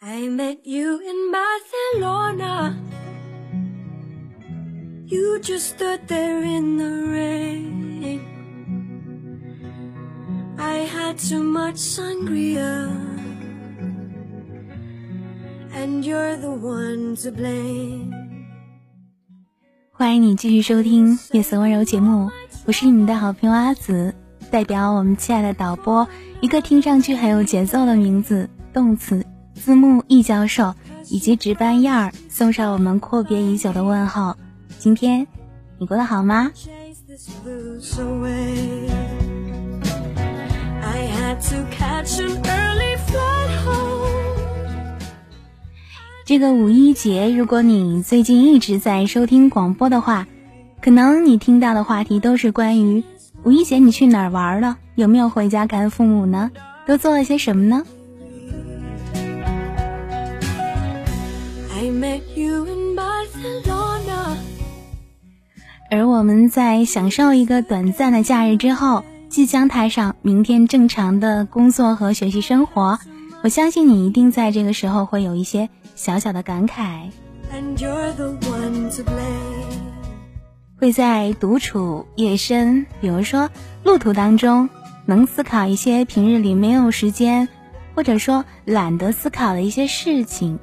I met you in Barcelona. You just stood there in the rain. I had too much sangria. And you're the one to blame. 欢迎你继续收听《夜色温柔》节目，我是你们的好朋友阿紫，代表我们亲爱的导播，一个听上去很有节奏的名字，动词字幕易教授以及值班燕儿送上我们阔别已久的问候。今天你过得好吗.这个五一节，如果你最近一直在收听广播的话，可能你听到的话题都是关于五一节你去哪儿玩了，有没有回家看父母呢？都做了些什么呢？而我们在享受一个短暂的假日之后，即将踏上明天正常的工作和学习生活。我相信你一定在这个时候会有一些小小的感慨.会在独处、夜深，比如说路途当中，能思考一些平日里没有时间，或者说懒得思考的一些事情。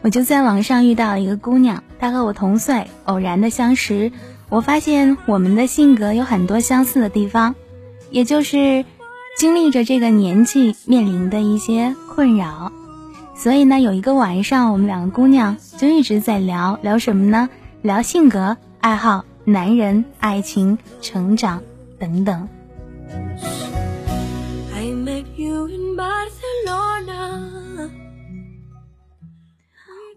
我就在网上遇到了一个姑娘，她和我同岁，偶然的相识。我发现我们的性格有很多相似的地方，也就是经历着这个年纪面临的一些困扰。所以呢，有一个晚上，我们两个姑娘就一直在聊聊什么呢？聊性格、爱好、男人、爱情、成长等等。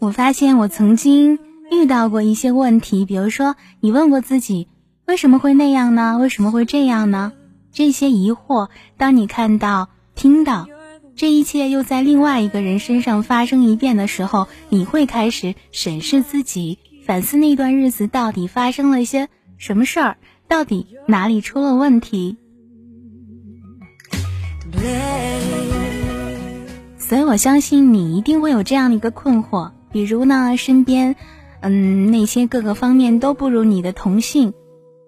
我发现我曾经遇到过一些问题，比如说你问过自己为什么会那样呢？为什么会这样呢？这些疑惑，当你看到、听到这一切又在另外一个人身上发生一遍的时候，你会开始审视自己，反思那段日子到底发生了一些什么事儿，到底哪里出了问题。所以我相信你一定会有这样的一个困惑，比如呢，身边，嗯，那些各个方面都不如你的同性，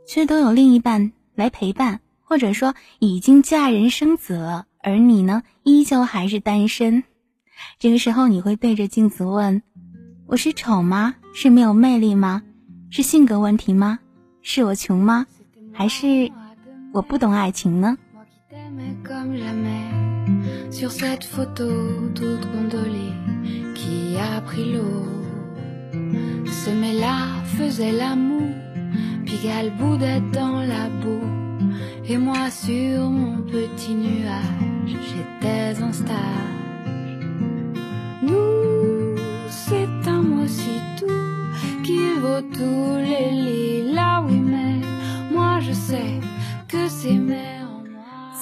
却都有另一半来陪伴，或者说已经嫁人生子了，而你呢，依旧还是单身。这个时候，你会对着镜子问：我是丑吗？是没有魅力吗？是性格问题吗？是我穷吗？还是我不懂爱情呢？Qui a pris l'eau. Ce mets-là faisait l'amour Puis galboudait dans la boue. Et moi sur mon petit nuage J'étais en stage. Nous, c'est un mot si doux Qui vaut tous les lilas Oui mais moi je sais que c'est moi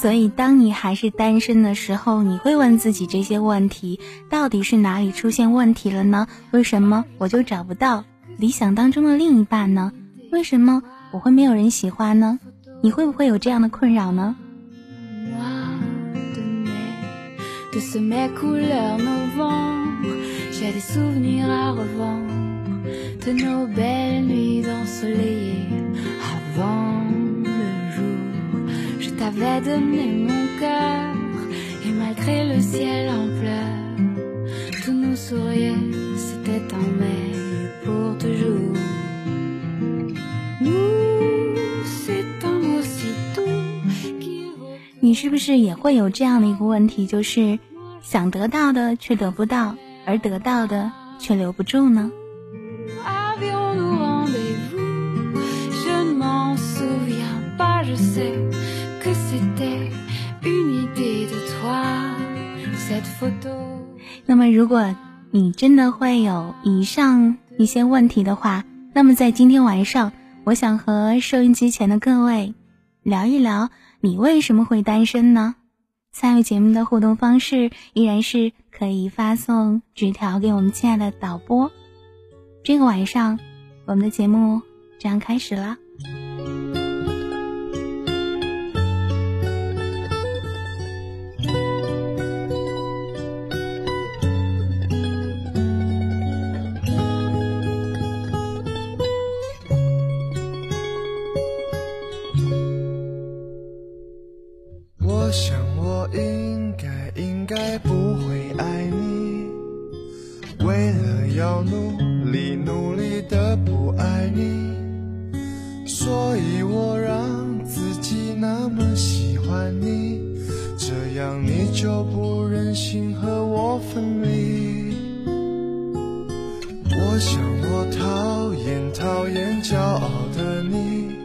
所以，当你还是单身的时候，你会问自己这些问题：到底是哪里出现问题了呢？为什么我就找不到理想当中的另一半呢？为什么我会没有人喜欢呢？你会不会有这样的困扰呢？T'avais donné mon cœur et malgré le ciel en pleurs, tout nous souriait, c'était en mai pour toujours. Nous, c'est un mot si doux qui vaut 你是不是也会有这样的一个问题，就是想得到的却得不到，而得到的却留不住呢？Avions-nous rendez-vous Je ne m'en souviens pas, je sais 那么，如果你真的会有以上一些问题的话，那么在今天晚上，我想和收音机前的各位聊一聊，你为什么会单身呢？参与节目的互动方式依然是可以发送纸条给我们亲爱的导播。这个晚上，我们的节目这样开始了。我想我应该应该不会爱你。为了要努力努力的不爱你。所以我让自己那么喜欢你。这样你就不忍心和我分离。我想我讨厌讨厌骄傲的你。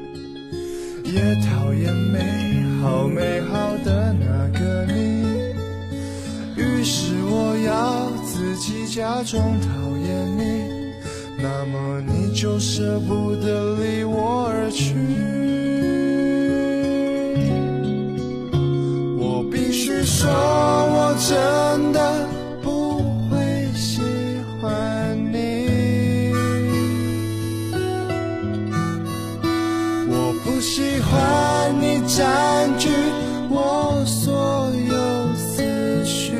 也讨厌没好美好的那个你。于是我要自己假装讨厌你，那么你就舍不得离我而去。我必须说，我真的占据我所有思绪，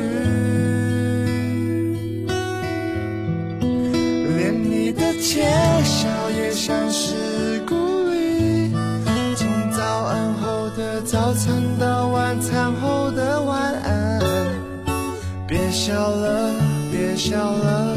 连你的窃笑也像是故意。从早安后的早餐到晚餐后的晚安，别笑了，别笑了，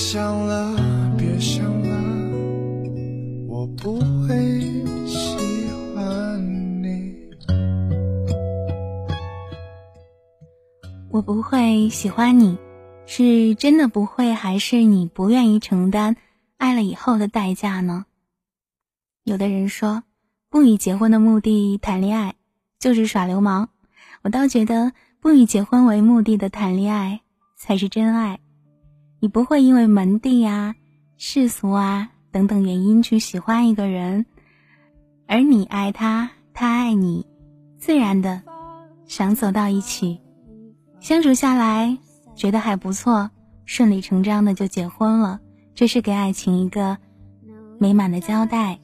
想了，别想了，我不会喜欢你。我不会喜欢你，是真的不会，还是你不愿意承担爱了以后的代价呢？有的人说，不以结婚的目的谈恋爱就是耍流氓，我倒觉得不以结婚为目的的谈恋爱才是真爱。你不会因为门第啊、世俗啊等等原因去喜欢一个人，而你爱他，他爱你，自然的想走到一起。相处下来觉得还不错，顺理成章的就结婚了，这是给爱情一个美满的交代。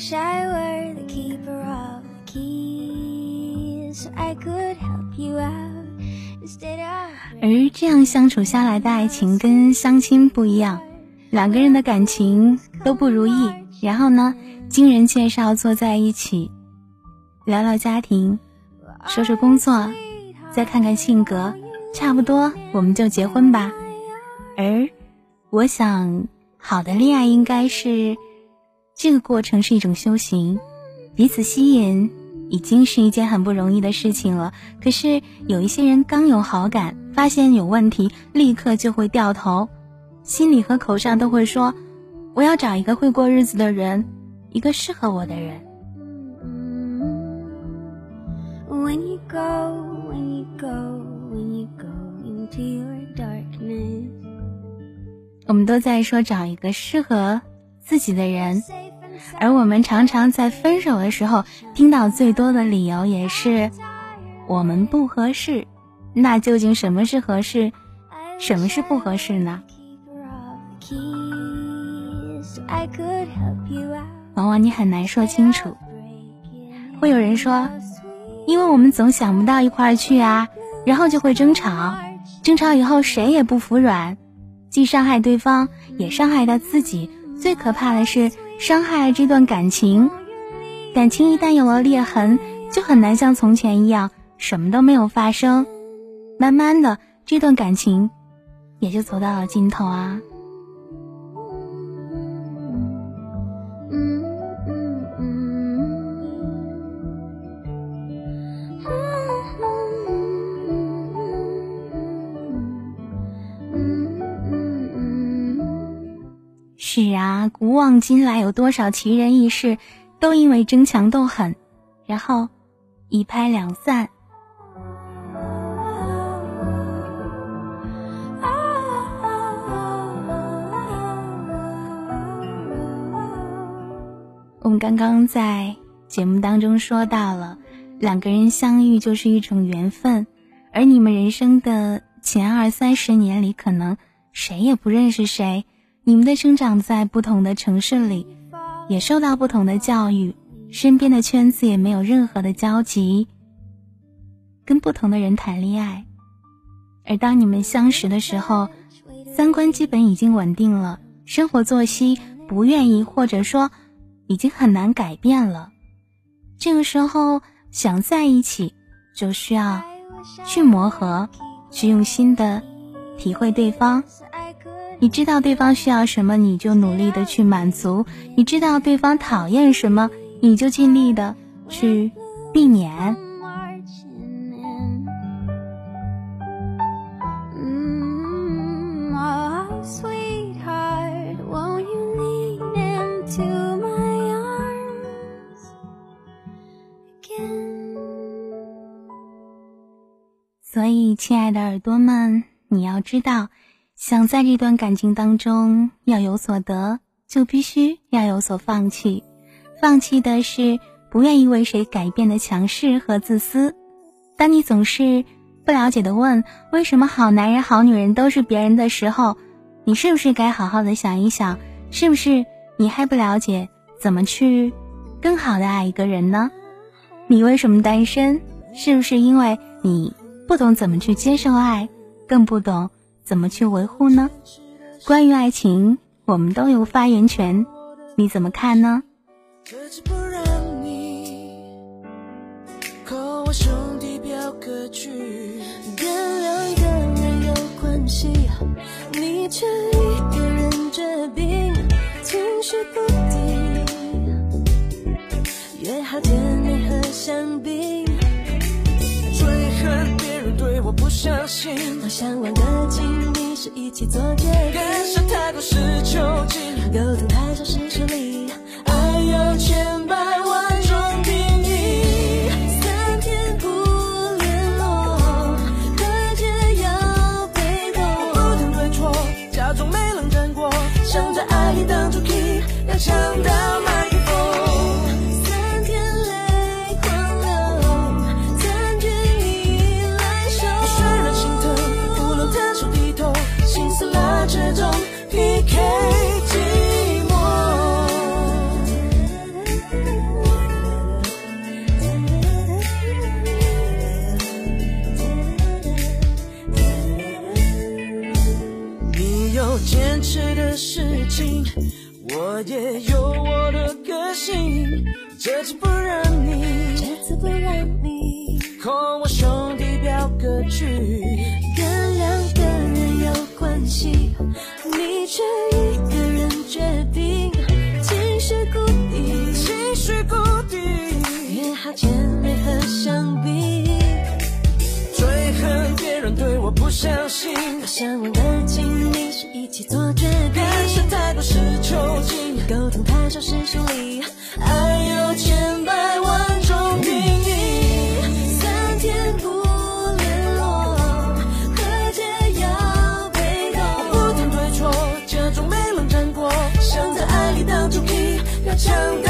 Wish I were the keeper of the keys, so I could help you out instead of. 而这样相处下来的爱情跟相亲不一样，两个人的感情都不如意，然后呢，经人介绍坐在一起，聊聊家庭，说说工作，再看看性格，差不多我们就结婚吧。而我想，好的恋爱应该是这个过程是一种修行，彼此吸引已经是一件很不容易的事情了。可是有一些人刚有好感，发现有问题，立刻就会掉头，心里和口上都会说：“我要找一个会过日子的人，一个适合我的人。When you go, when you go, when you go into your darkness. ”我们都在说找一个适合自己的人而我们常常在分手的时候听到最多的理由也是我们不合适。那究竟什么是合适，什么是不合适呢？往往你很难说清楚。会有人说，因为我们总想不到一块儿去啊，然后就会争吵，争吵以后谁也不服软，既伤害对方，也伤害到自己。最可怕的是伤害这段感情，感情一旦有了裂痕，就很难像从前一样什么都没有发生。慢慢的，这段感情也就走到了尽头啊。是啊，古往今来有多少奇人异事，都因为争强斗狠，然后一拍两散。我们刚刚在节目当中说到了，两个人相遇就是一种缘分，而你们人生的前二三十年里，可能谁也不认识谁。你们的生长在不同的城市里，也受到不同的教育，身边的圈子也没有任何的交集，跟不同的人谈恋爱。而当你们相识的时候，三观基本已经稳定了，生活作息不愿意或者说已经很难改变了。这个时候想在一起，就需要去磨合，去用心的体会对方。你知道对方需要什么，你就努力的去满足；你知道对方讨厌什么，你就尽力的去避免。所以，亲爱的耳朵们，你要知道。想在这段感情当中要有所得，就必须要有所放弃。放弃的是不愿意为谁改变的强势和自私。当你总是不了解的问为什么好男人、好女人都是别人的时候，你是不是该好好的想一想，是不是你还不了解怎么去更好的爱一个人呢？你为什么单身？是不是因为你不懂怎么去接受爱，更不懂？怎么去维护呢？关于爱情，我们都有发言权，你怎么看呢可我兄弟表哥去？跟两个人有关系，你却一个人决定，情绪不低，约好见面和香槟。相信，我向往的亲密是一起做决定。感受太过是囚禁，沟通太少是疏离。爱有千百万我也有我的个性，这次不让你，这次不让你。和我兄弟飙歌曲，跟两个人有关系，你却一个人决定，情绪谷底，情绪谷底，约好见面和香槟，最恨别人对我不相信，我向往的亲密是一起做决定。太多是囚禁，沟通太少是疏离，爱有千百万种定义。三天不联络，何解要被动？不停对错，假装没冷战过，想在爱里当主题要强大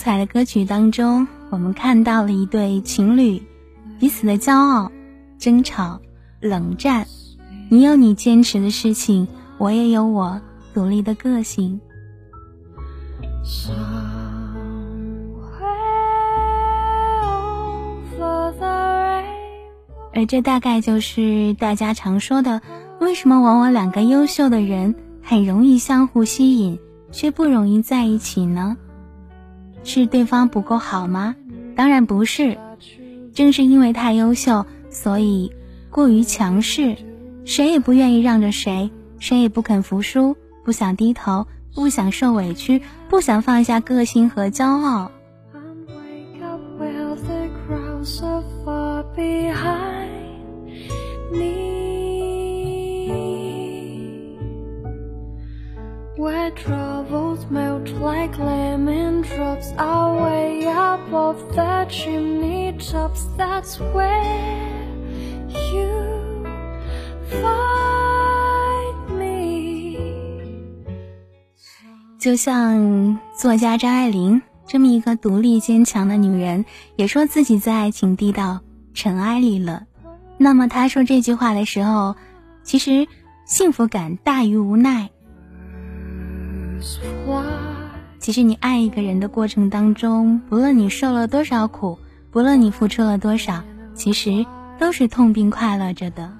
彩的歌曲当中，我们看到了一对情侣彼此的骄傲、争吵、冷战。你有你坚持的事情，我也有我独立的个性。而这大概就是大家常说的，为什么往往两个优秀的人很容易相互吸引，却不容易在一起呢？是对方不够好吗？当然不是，正是因为太优秀，所以过于强势。谁也不愿意让着谁，谁也不肯服输，不想低头，不想受委屈，不想放下个性和骄傲。就像作家张爱玲这么一个独立坚强的女人，也说自己在爱情低到尘埃里了。那么她说这句话的时候，其实幸福感大于无奈。其实你爱一个人的过程当中，不论你受了多少苦，不论你付出了多少，其实都是痛并快乐着的。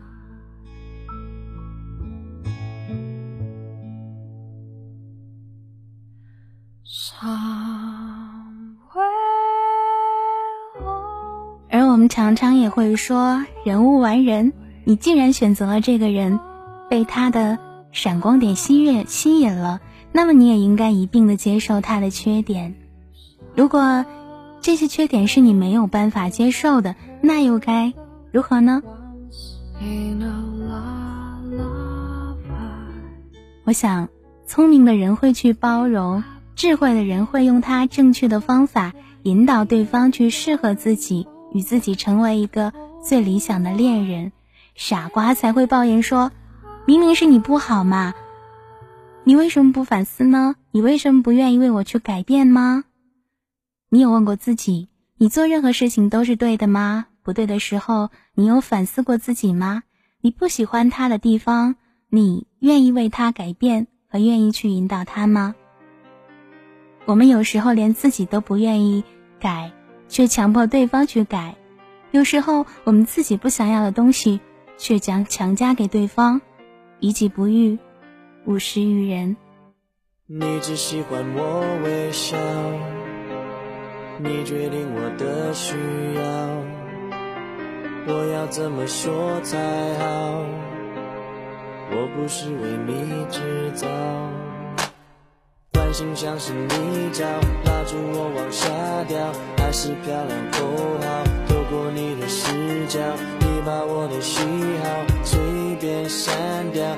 而我们常常也会说，人无完人。你既然选择了这个人，被他的闪光点吸引吸引了，那么你也应该一并的接受他的缺点。如果这些缺点是你没有办法接受的，那又该如何呢？我想，聪明的人会去包容。智慧的人会用他正确的方法引导对方去适合自己，与自己成为一个最理想的恋人。傻瓜才会抱怨说：“明明是你不好嘛，你为什么不反思呢？你为什么不愿意为我去改变吗？你有问过自己，你做任何事情都是对的吗？不对的时候，你有反思过自己吗？你不喜欢他的地方，你愿意为他改变和愿意去引导他吗？”我们有时候连自己都不愿意改，却强迫对方去改；有时候我们自己不想要的东西，却将强加给对方，以己不欲，勿施于人。你只喜欢我微笑，你决定我的需要，我要怎么说才好？我不是为你制造。心像是泥沼，拉住我往下掉。爱是漂亮口号，透过你的视角，你把我的喜好随便删掉，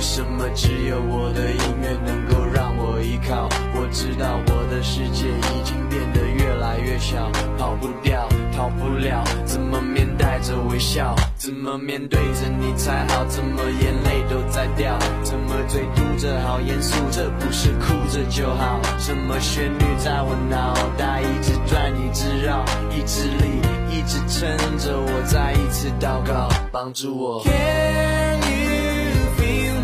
为什么只有我的音乐能够让我依靠？我知道我的世界已经变得越来越小，跑不掉，逃不了，怎么面带着微笑？怎么面对着你才好？怎么眼泪都在掉？怎么嘴嘟着好严肃？这不是哭着就好？什么旋律在我脑袋一直转一直绕？意志力一直撑着我，再一次祷告，帮助我。Can you feel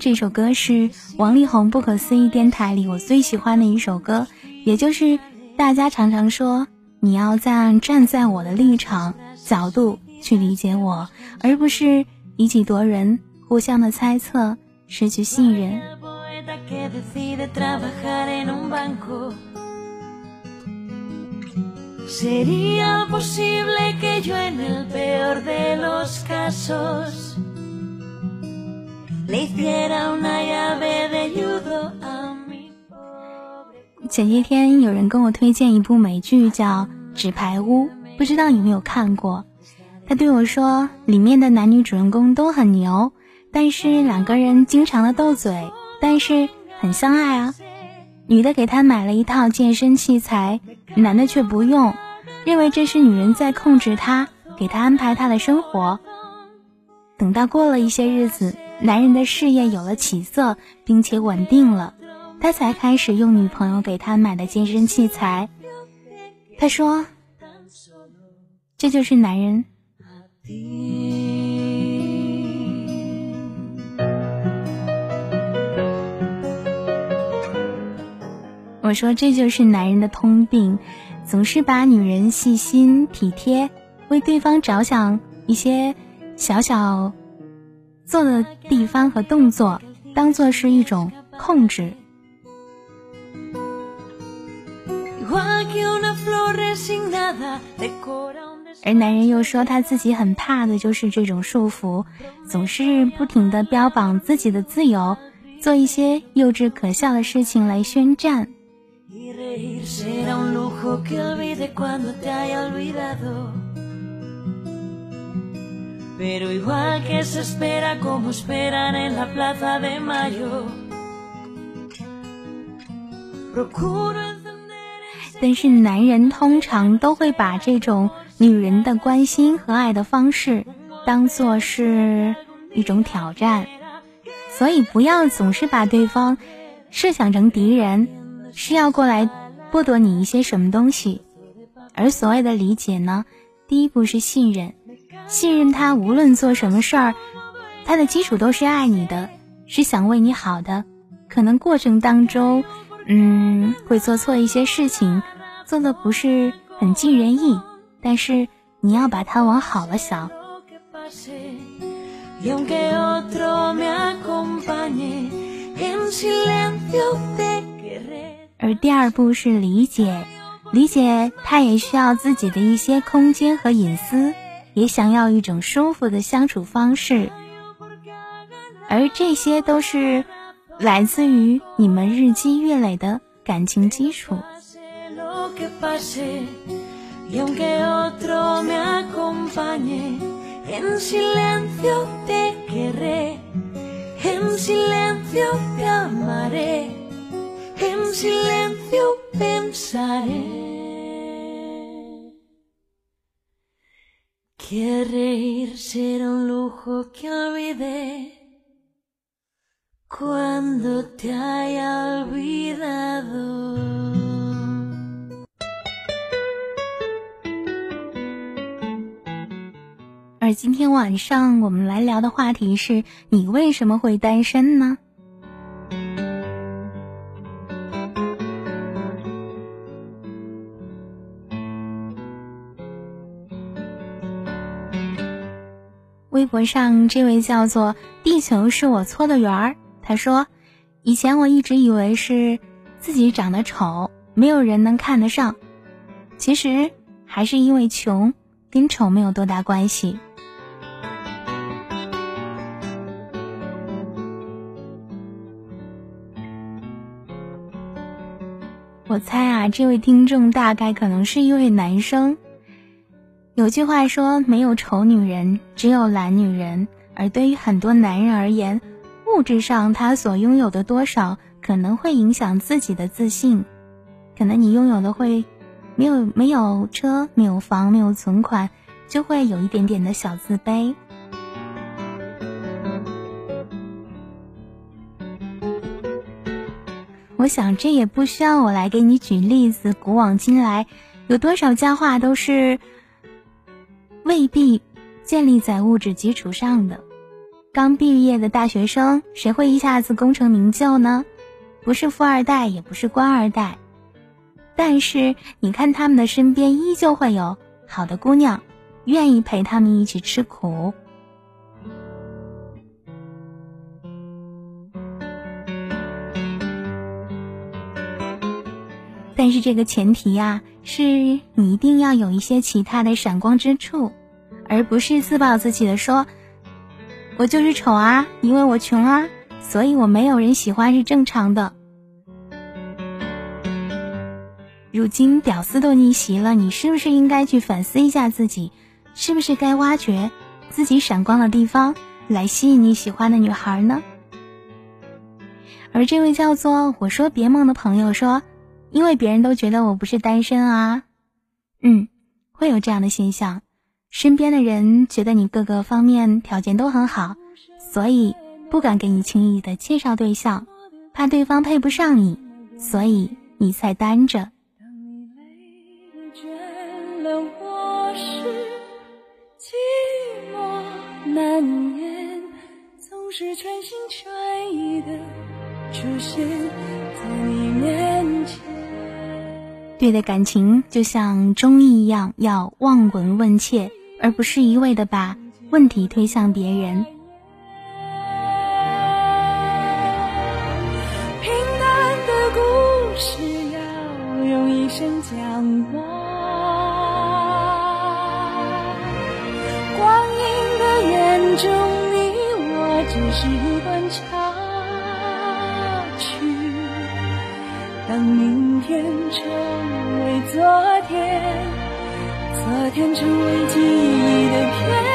这首歌是王力宏不可思议电台里我最喜欢的一首歌，也就是大家常常说你要站站在我的立场角度去理解我，而不是以己夺人，互相的猜测，失去信任。前些天有人跟我推荐一部美剧叫《纸牌屋》，不知道你有没有看过？他对我说，里面的男女主人公都很牛，但是两个人经常的斗嘴，但是很相爱啊。女的给他买了一套健身器材，男的却不用，认为这是女人在控制他，给他安排他的生活。等到过了一些日子，男人的事业有了起色，并且稳定了，他才开始用女朋友给他买的健身器材。他说：“这就是男人。”我说这就是男人的通病，总是把女人细心体贴、为对方着想一些小小做的地方和动作，当做是一种控制。而男人又说他自己很怕的就是这种束缚，总是不停的标榜自己的自由，做一些幼稚可笑的事情来宣战。baby，但是男人通常都会把这种女人的关心和爱的方式当做是一种挑战，所以不要总是把对方设想成敌人，是要过来剥夺你一些什么东西。而所谓的理解呢，第一步是信任，信任他，无论做什么事儿，他的基础都是爱你的，是想为你好的。可能过程当中，嗯，会做错一些事情，做的不是很尽人意，但是你要把它往好了想。而第二步是理解，理解他也需要自己的一些空间和隐私，也想要一种舒服的相处方式，而这些都是来自于你们日积月累的感情基础。Que reír será un lujo que olvidé cuando te haya olvidado. 而今天晚上我们来聊的话题是你为什么会单身呢？微博上这位叫做“地球是我搓的圆儿”，他说：“以前我一直以为是自己长得丑，没有人能看得上。其实还是因为穷，跟丑没有多大关系。”我猜啊，这位听众大概可能是一位男生。有句话说，没有丑女人，只有懒女人。而对于很多男人而言，物质上他所拥有的多少，可能会影响自己的自信。可能你拥有的会没有没有车，没有房，没有存款，就会有一点点的小自卑。我想这也不需要我来给你举例子。古往今来，有多少佳话都是。未必建立在物质基础上的。刚毕业的大学生，谁会一下子功成名就呢？不是富二代，也不是官二代。但是你看他们的身边，依旧会有好的姑娘，愿意陪他们一起吃苦。但是这个前提呀，是你一定要有一些其他的闪光之处。而不是自暴自弃的说：“我就是丑啊，因为我穷啊，所以我没有人喜欢是正常的。”如今屌丝都逆袭了，你是不是应该去反思一下自己，是不是该挖掘自己闪光的地方，来吸引你喜欢的女孩呢？而这位叫做“我说别梦”的朋友说：“因为别人都觉得我不是单身啊。”嗯，会有这样的现象。身边的人觉得你各个方面条件都很好，所以不敢给你轻易的介绍对象，怕对方配不上你，所以你才单着。对的感情就像中医一样，要望闻问切。而不是一味的把问题推向别人。平淡的故事要用一生讲完，光阴的眼中，你我只是一段插曲。当明天成为昨天。那天成为记忆的片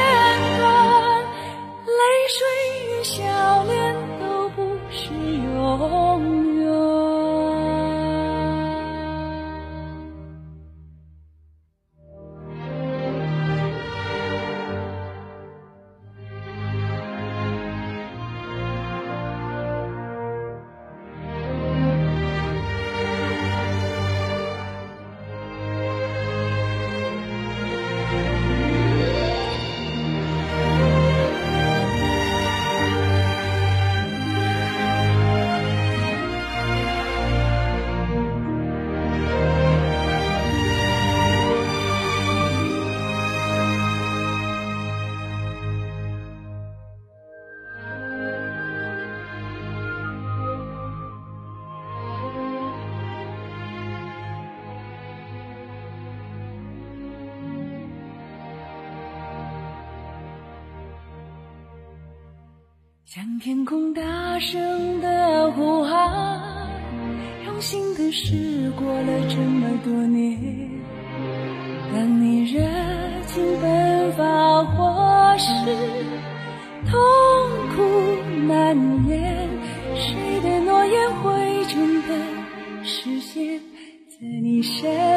向天空大声的呼喊，用心的事过了这么多年。当你热情奔发，或是痛苦难言，谁的诺言会真的实现在你身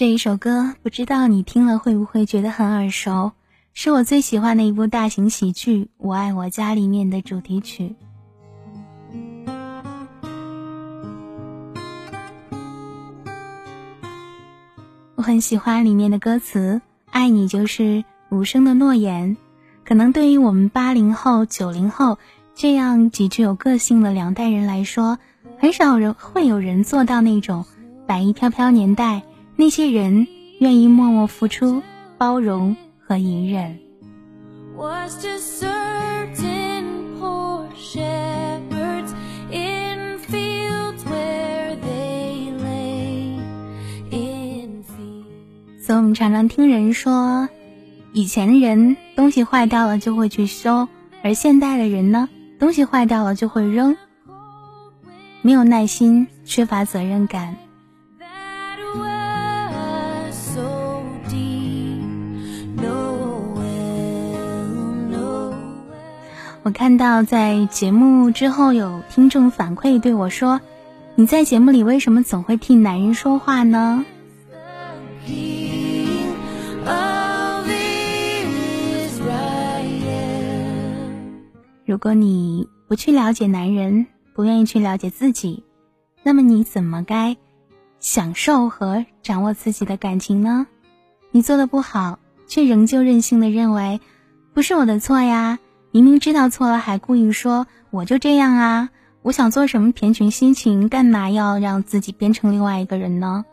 这一首歌，不知道你听了会不会觉得很耳熟？是我最喜欢的一部大型喜剧《我爱我家》里面的主题曲。我很喜欢里面的歌词，“爱你就是无声的诺言”。可能对于我们八零后、九零后这样极具有个性的两代人来说，很少人会有人做到那种白衣飘飘年代。那些人愿意默默付出、包容和隐忍。所以，我们常常听人说，以前的人东西坏掉了就会去修，而现代的人呢，东西坏掉了就会扔，没有耐心，缺乏责任感。我看到在节目之后有听众反馈对我说：“你在节目里为什么总会替男人说话呢？”如果你不去了解男人，不愿意去了解自己，那么你怎么该享受和掌握自己的感情呢？你做的不好，却仍旧任性的认为不是我的错呀。明明知道错了，还故意说我就这样啊！我想做什么填群心情，干嘛要让自己变成另外一个人呢？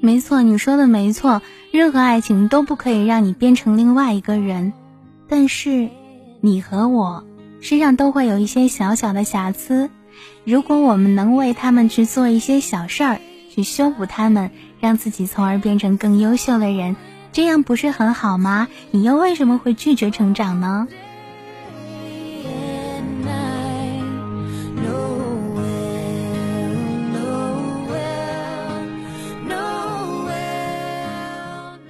没错，你说的没错，任何爱情都不可以让你变成另外一个人。但是，你和我身上都会有一些小小的瑕疵。如果我们能为他们去做一些小事儿，去修补他们，让自己从而变成更优秀的人，这样不是很好吗？你又为什么会拒绝成长呢？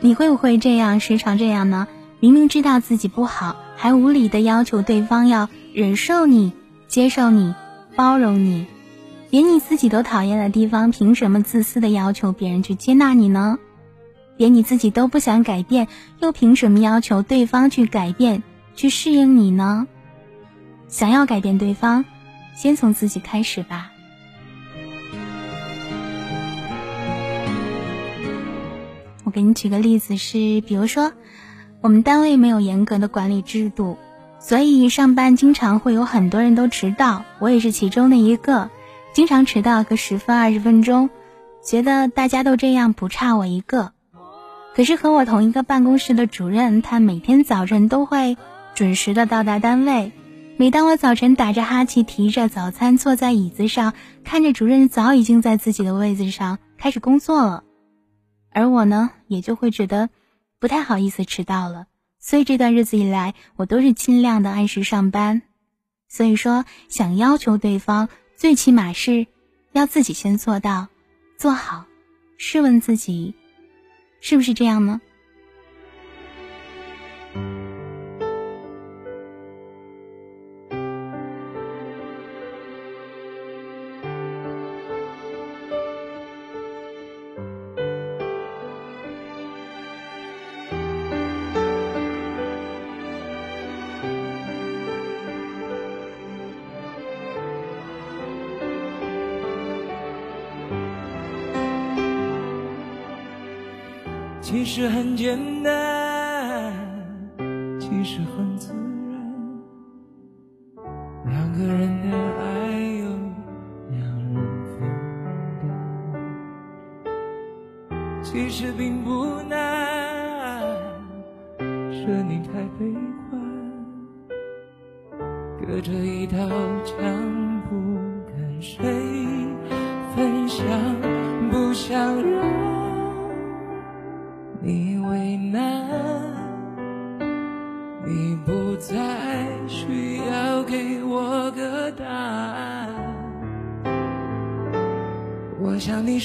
你会不会这样，时常这样呢？明明知道自己不好，还无理的要求对方要忍受你，接受你。包容你，连你自己都讨厌的地方，凭什么自私的要求别人去接纳你呢？连你自己都不想改变，又凭什么要求对方去改变、去适应你呢？想要改变对方，先从自己开始吧。我给你举个例子是，比如说，我们单位没有严格的管理制度。所以上班经常会有很多人都迟到，我也是其中的一个，经常迟到个十分二十分钟，觉得大家都这样不差我一个。可是和我同一个办公室的主任，他每天早晨都会准时的到达单位。每当我早晨打着哈欠，提着早餐坐在椅子上，看着主任早已经在自己的位子上开始工作了，而我呢，也就会觉得不太好意思迟到了。所以这段日子以来，我都是尽量的按时上班，所以说，想要求对方，最起码是要自己先做到，做好。试问自己，是不是这样呢？其实很简单，其实很自然，两个人的爱由两人分担。其实并不难，是你太悲观，隔着一道墙，不敢睡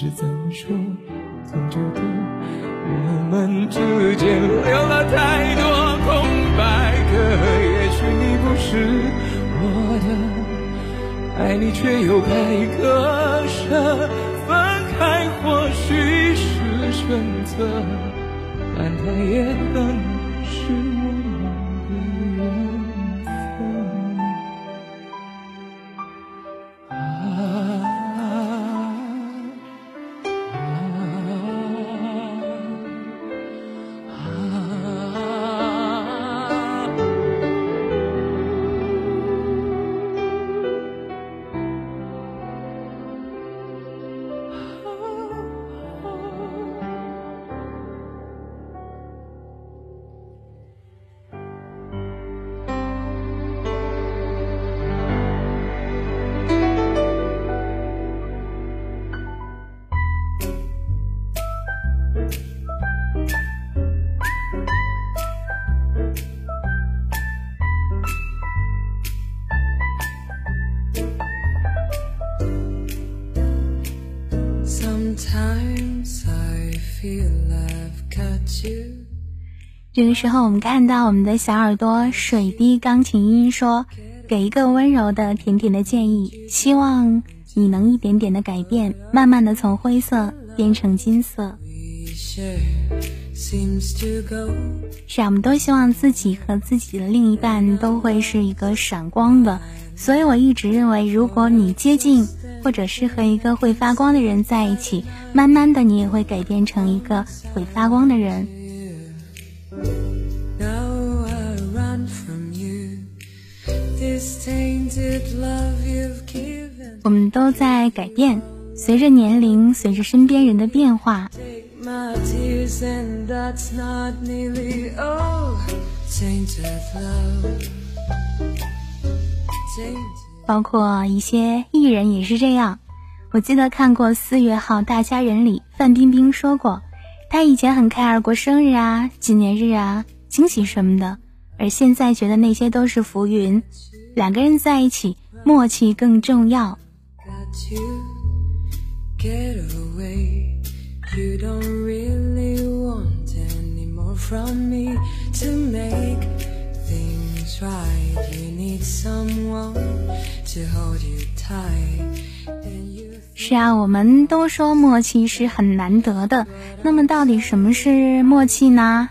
是怎么说，总觉得我们之间留了太多空白格。也许你不是我的，爱你却又该割舍。分开或许是选择，但它也可这个时候，我们看到我们的小耳朵水滴钢琴音说：“给一个温柔的、甜甜的建议，希望你能一点点的改变，慢慢的从灰色变成金色。”是啊，我们都希望自己和自己的另一半都会是一个闪光的，所以我一直认为，如果你接近或者是和一个会发光的人在一起，慢慢的你也会改变成一个会发光的人。我们都在改变，随着年龄，随着身边人的变化，包括一些艺人也是这样。我记得看过《四月号大家人》里，范冰冰说过，他以前很 care 过生日啊、纪念日啊、惊喜什么的，而现在觉得那些都是浮云。两个人在一起，默契更重要。是啊，我们都说默契是很难得的。那么，到底什么是默契呢？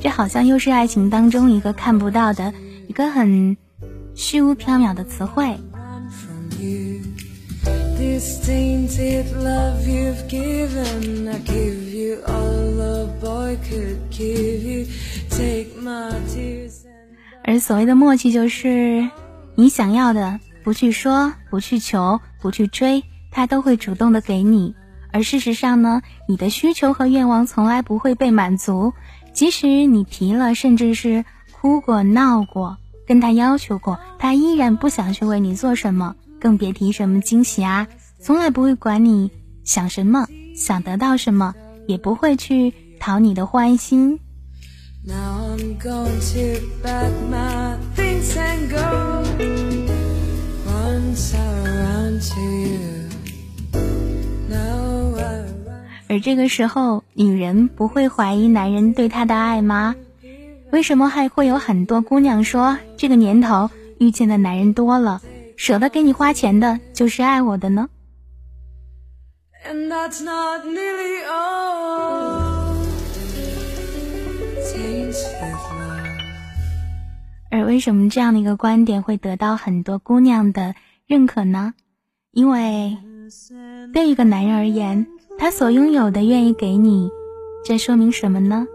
这好像又是爱情当中一个看不到的。一个很虚无缥缈的词汇。而所谓的默契，就是你想要的，不去说，不去求，不去追，他都会主动的给你。而事实上呢，你的需求和愿望从来不会被满足，即使你提了，甚至是。哭过、闹过，跟他要求过，他依然不想去为你做什么，更别提什么惊喜啊！从来不会管你想什么，想得到什么，也不会去讨你的欢心。而这个时候，女人不会怀疑男人对她的爱吗？为什么还会有很多姑娘说这个年头遇见的男人多了，舍得给你花钱的就是爱我的呢？而为什么这样的一个观点会得到很多姑娘的认可呢？因为对一个男人而言，他所拥有的愿意给你，这说明什么呢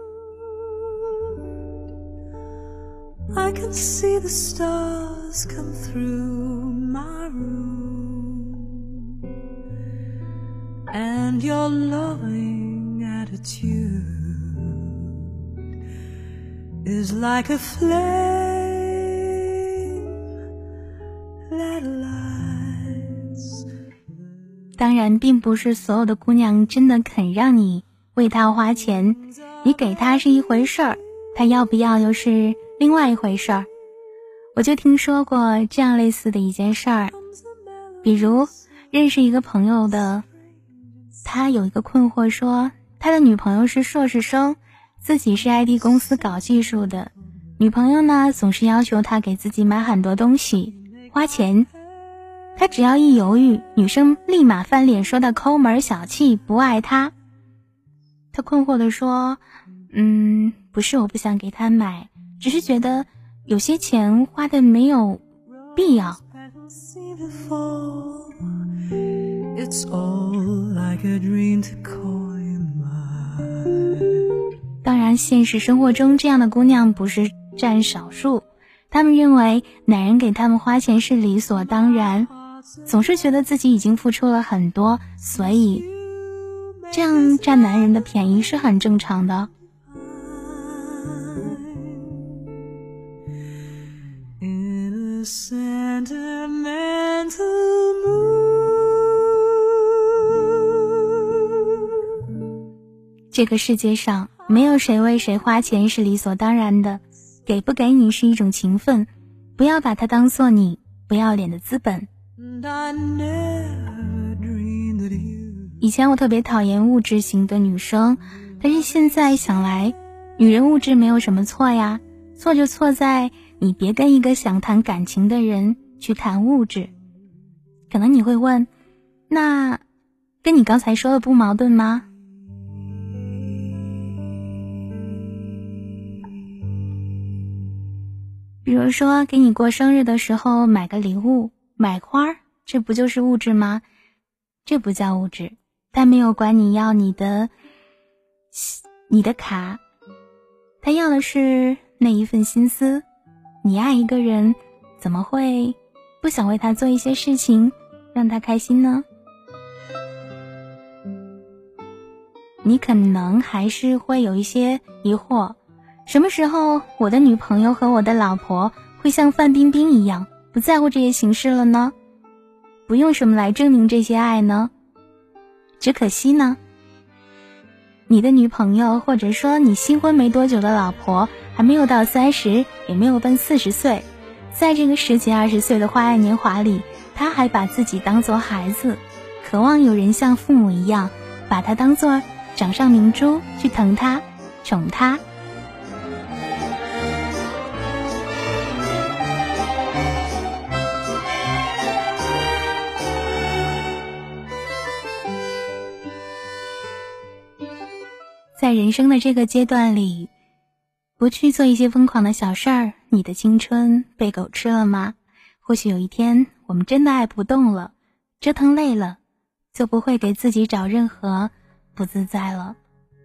？I can see the stars come through my room and your loving attitude is like a flame 当然并不是所有的姑娘真的肯让你为她花钱。你给她是一回事儿她要不要又是另外一回事儿，我就听说过这样类似的一件事儿，比如认识一个朋友的，他有一个困惑，说他的女朋友是硕士生，自己是 IT 公司搞技术的，女朋友呢总是要求他给自己买很多东西，花钱，他只要一犹豫，女生立马翻脸，说他抠门小气，不爱他。他困惑的说：“嗯，不是我不想给他买。”只是觉得有些钱花的没有必要。当然，现实生活中这样的姑娘不是占少数，她们认为男人给他们花钱是理所当然，总是觉得自己已经付出了很多，所以这样占男人的便宜是很正常的。这个世界上没有谁为谁花钱是理所当然的，给不给你是一种情分，不要把它当做你不要脸的资本。以前我特别讨厌物质型的女生，但是现在想来，女人物质没有什么错呀，错就错在你别跟一个想谈感情的人去谈物质。可能你会问，那跟你刚才说的不矛盾吗？比如说，给你过生日的时候买个礼物，买花，这不就是物质吗？这不叫物质，他没有管你要你的，你的卡，他要的是那一份心思。你爱一个人，怎么会不想为他做一些事情，让他开心呢？你可能还是会有一些疑惑。什么时候我的女朋友和我的老婆会像范冰冰一样不在乎这些形式了呢？不用什么来证明这些爱呢？只可惜呢，你的女朋友或者说你新婚没多久的老婆还没有到三十，也没有奔四十岁，在这个十几二十岁的花样年华里，她还把自己当做孩子，渴望有人像父母一样把她当做掌上明珠去疼她、宠她。在人生的这个阶段里，不去做一些疯狂的小事儿，你的青春被狗吃了吗？或许有一天，我们真的爱不动了，折腾累了，就不会给自己找任何不自在了。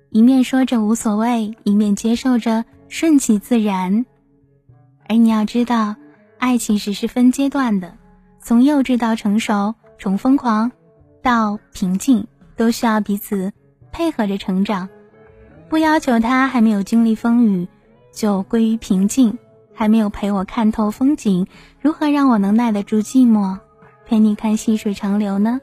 一面说着无所谓，一面接受着顺其自然。而你要知道，爱其实是分阶段的，从幼稚到成熟，从疯狂到平静，都需要彼此配合着成长。不要求他还没有经历风雨就归于平静，还没有陪我看透风景，如何让我能耐得住寂寞，陪你看细水长流呢？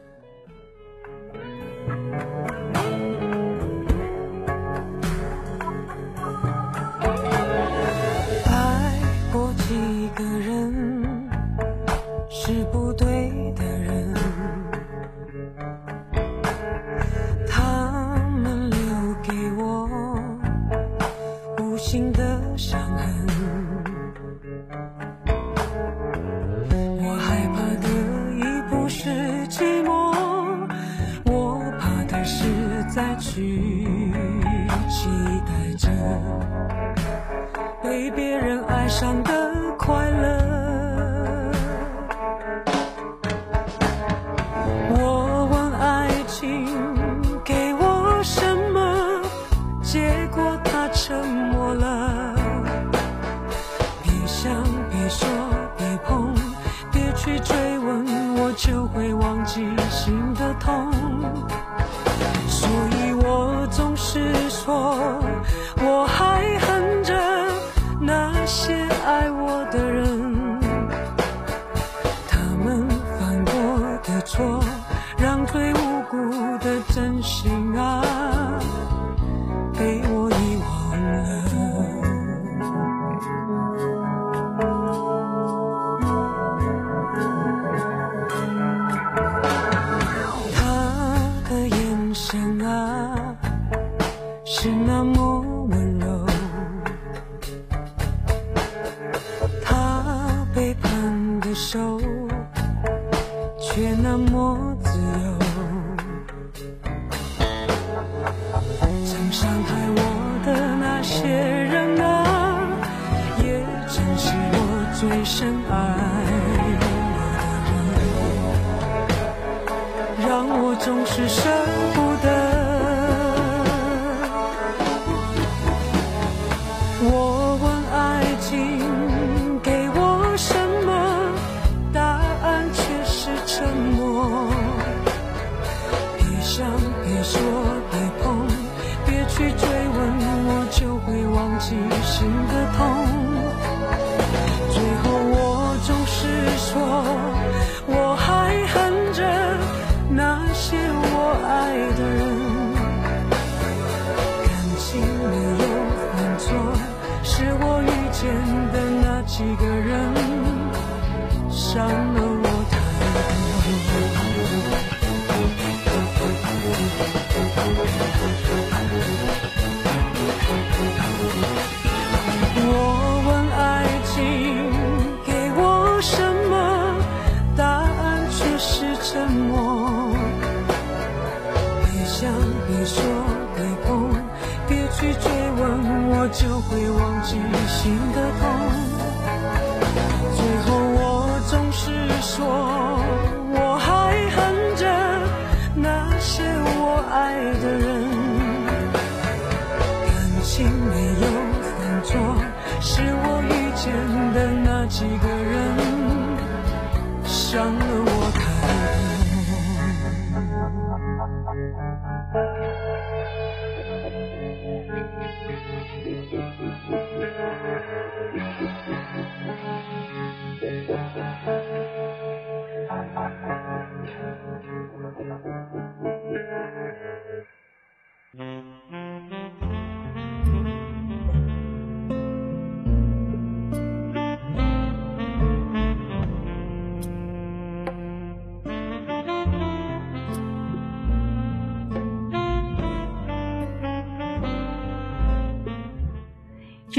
这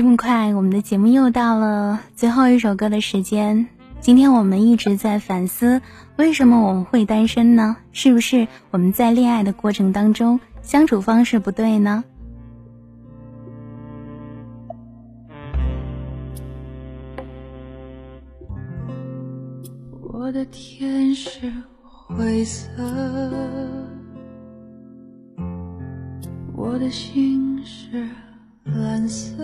么快，我们的节目又到了最后一首歌的时间。今天我们一直在反思，为什么我们会单身呢？是不是我们在恋爱的过程当中相处方式不对呢？我的天是灰色，我的心是蓝色。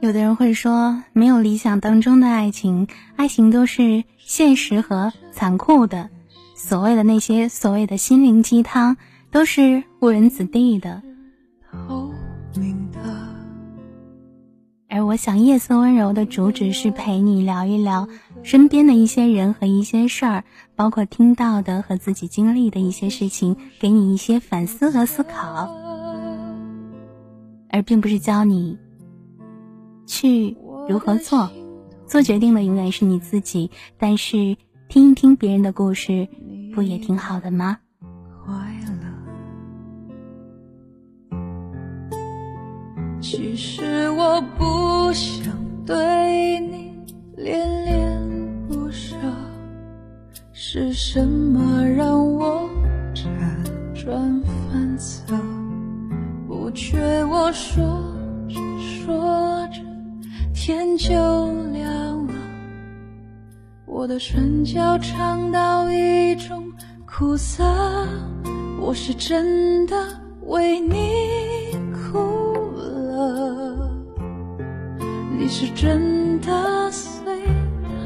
有的人会说，没有理想当中的爱情，爱情都是现实和残酷的。所谓的那些所谓的心灵鸡汤，都是误人子弟的。而我想，夜色温柔的主旨是陪你聊一聊身边的一些人和一些事儿，包括听到的和自己经历的一些事情，给你一些反思和思考，而并不是教你。去如何做？做决定的永远是你自己。但是听一听别人的故事，不也挺好的吗？其实我不想对你恋恋不舍，是什么让我辗转反侧？不觉我说着说着。天就亮了，我的唇角尝到一种苦涩，我是真的为你你是真的随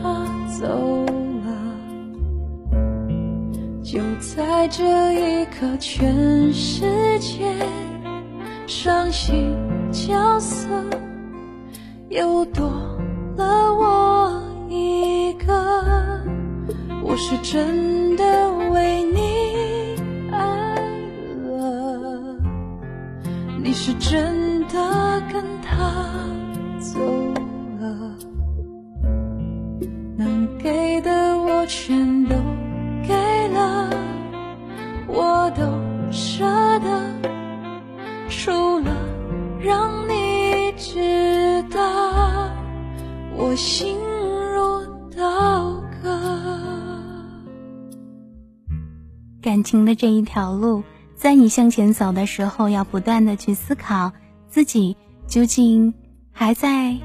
他走了，就在这一刻，全世界伤心角色。又多了我一个，我是真的为你爱了，你是真全都给了，我都舍得，除了让你知道。我心如刀割。感情的这一条路，在你向前走的时候，要不断的去思考自己究竟还在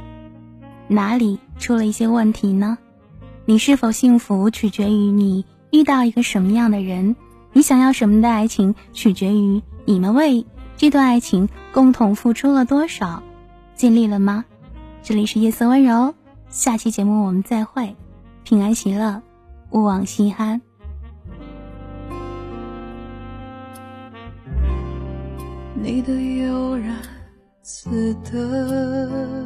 哪里出了一些问题呢？你是否幸福，取决于你遇到一个什么样的人；你想要什么的爱情，取决于你们为这段爱情共同付出了多少，尽力了吗？这里是夜色温柔。下期节目我们再会，平安喜乐，勿忘心安。你的悠然自得，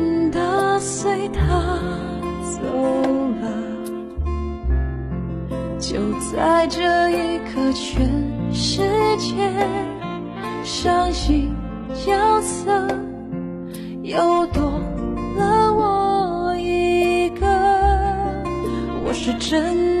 就在这一刻，全世界伤心角色又多了我一个。我是真的